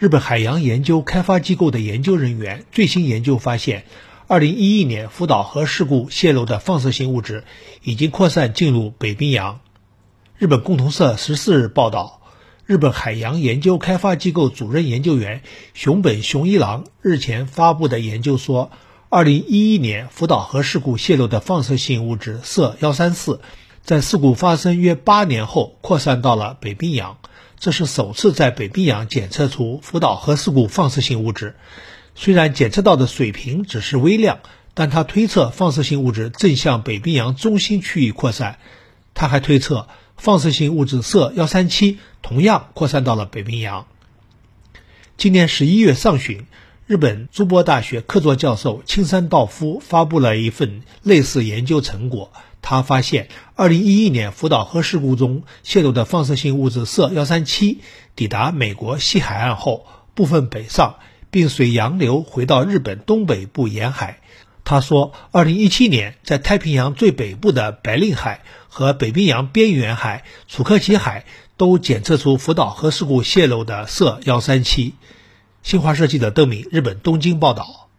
日本海洋研究开发机构的研究人员最新研究发现，2011年福岛核事故泄漏的放射性物质已经扩散进入北冰洋。日本共同社十四日报道，日本海洋研究开发机构主任研究员熊本雄一郎日前发布的研究说，2011年福岛核事故泄漏的放射性物质铯134，在事故发生约八年后扩散到了北冰洋。这是首次在北冰洋检测出福岛核事故放射性物质，虽然检测到的水平只是微量，但他推测放射性物质正向北冰洋中心区域扩散。他还推测放射性物质铯幺三七同样扩散到了北冰洋。今年十一月上旬，日本筑波大学客座教授青山道夫发布了一份类似研究成果。他发现，2011年福岛核事故中泄露的放射性物质铯137抵达美国西海岸后，部分北上，并随洋流回到日本东北部沿海。他说，2017年在太平洋最北部的白令海和北冰洋边缘海楚科奇海都检测出福岛核事故泄漏的铯137。新华社记者邓敏，日本东京报道。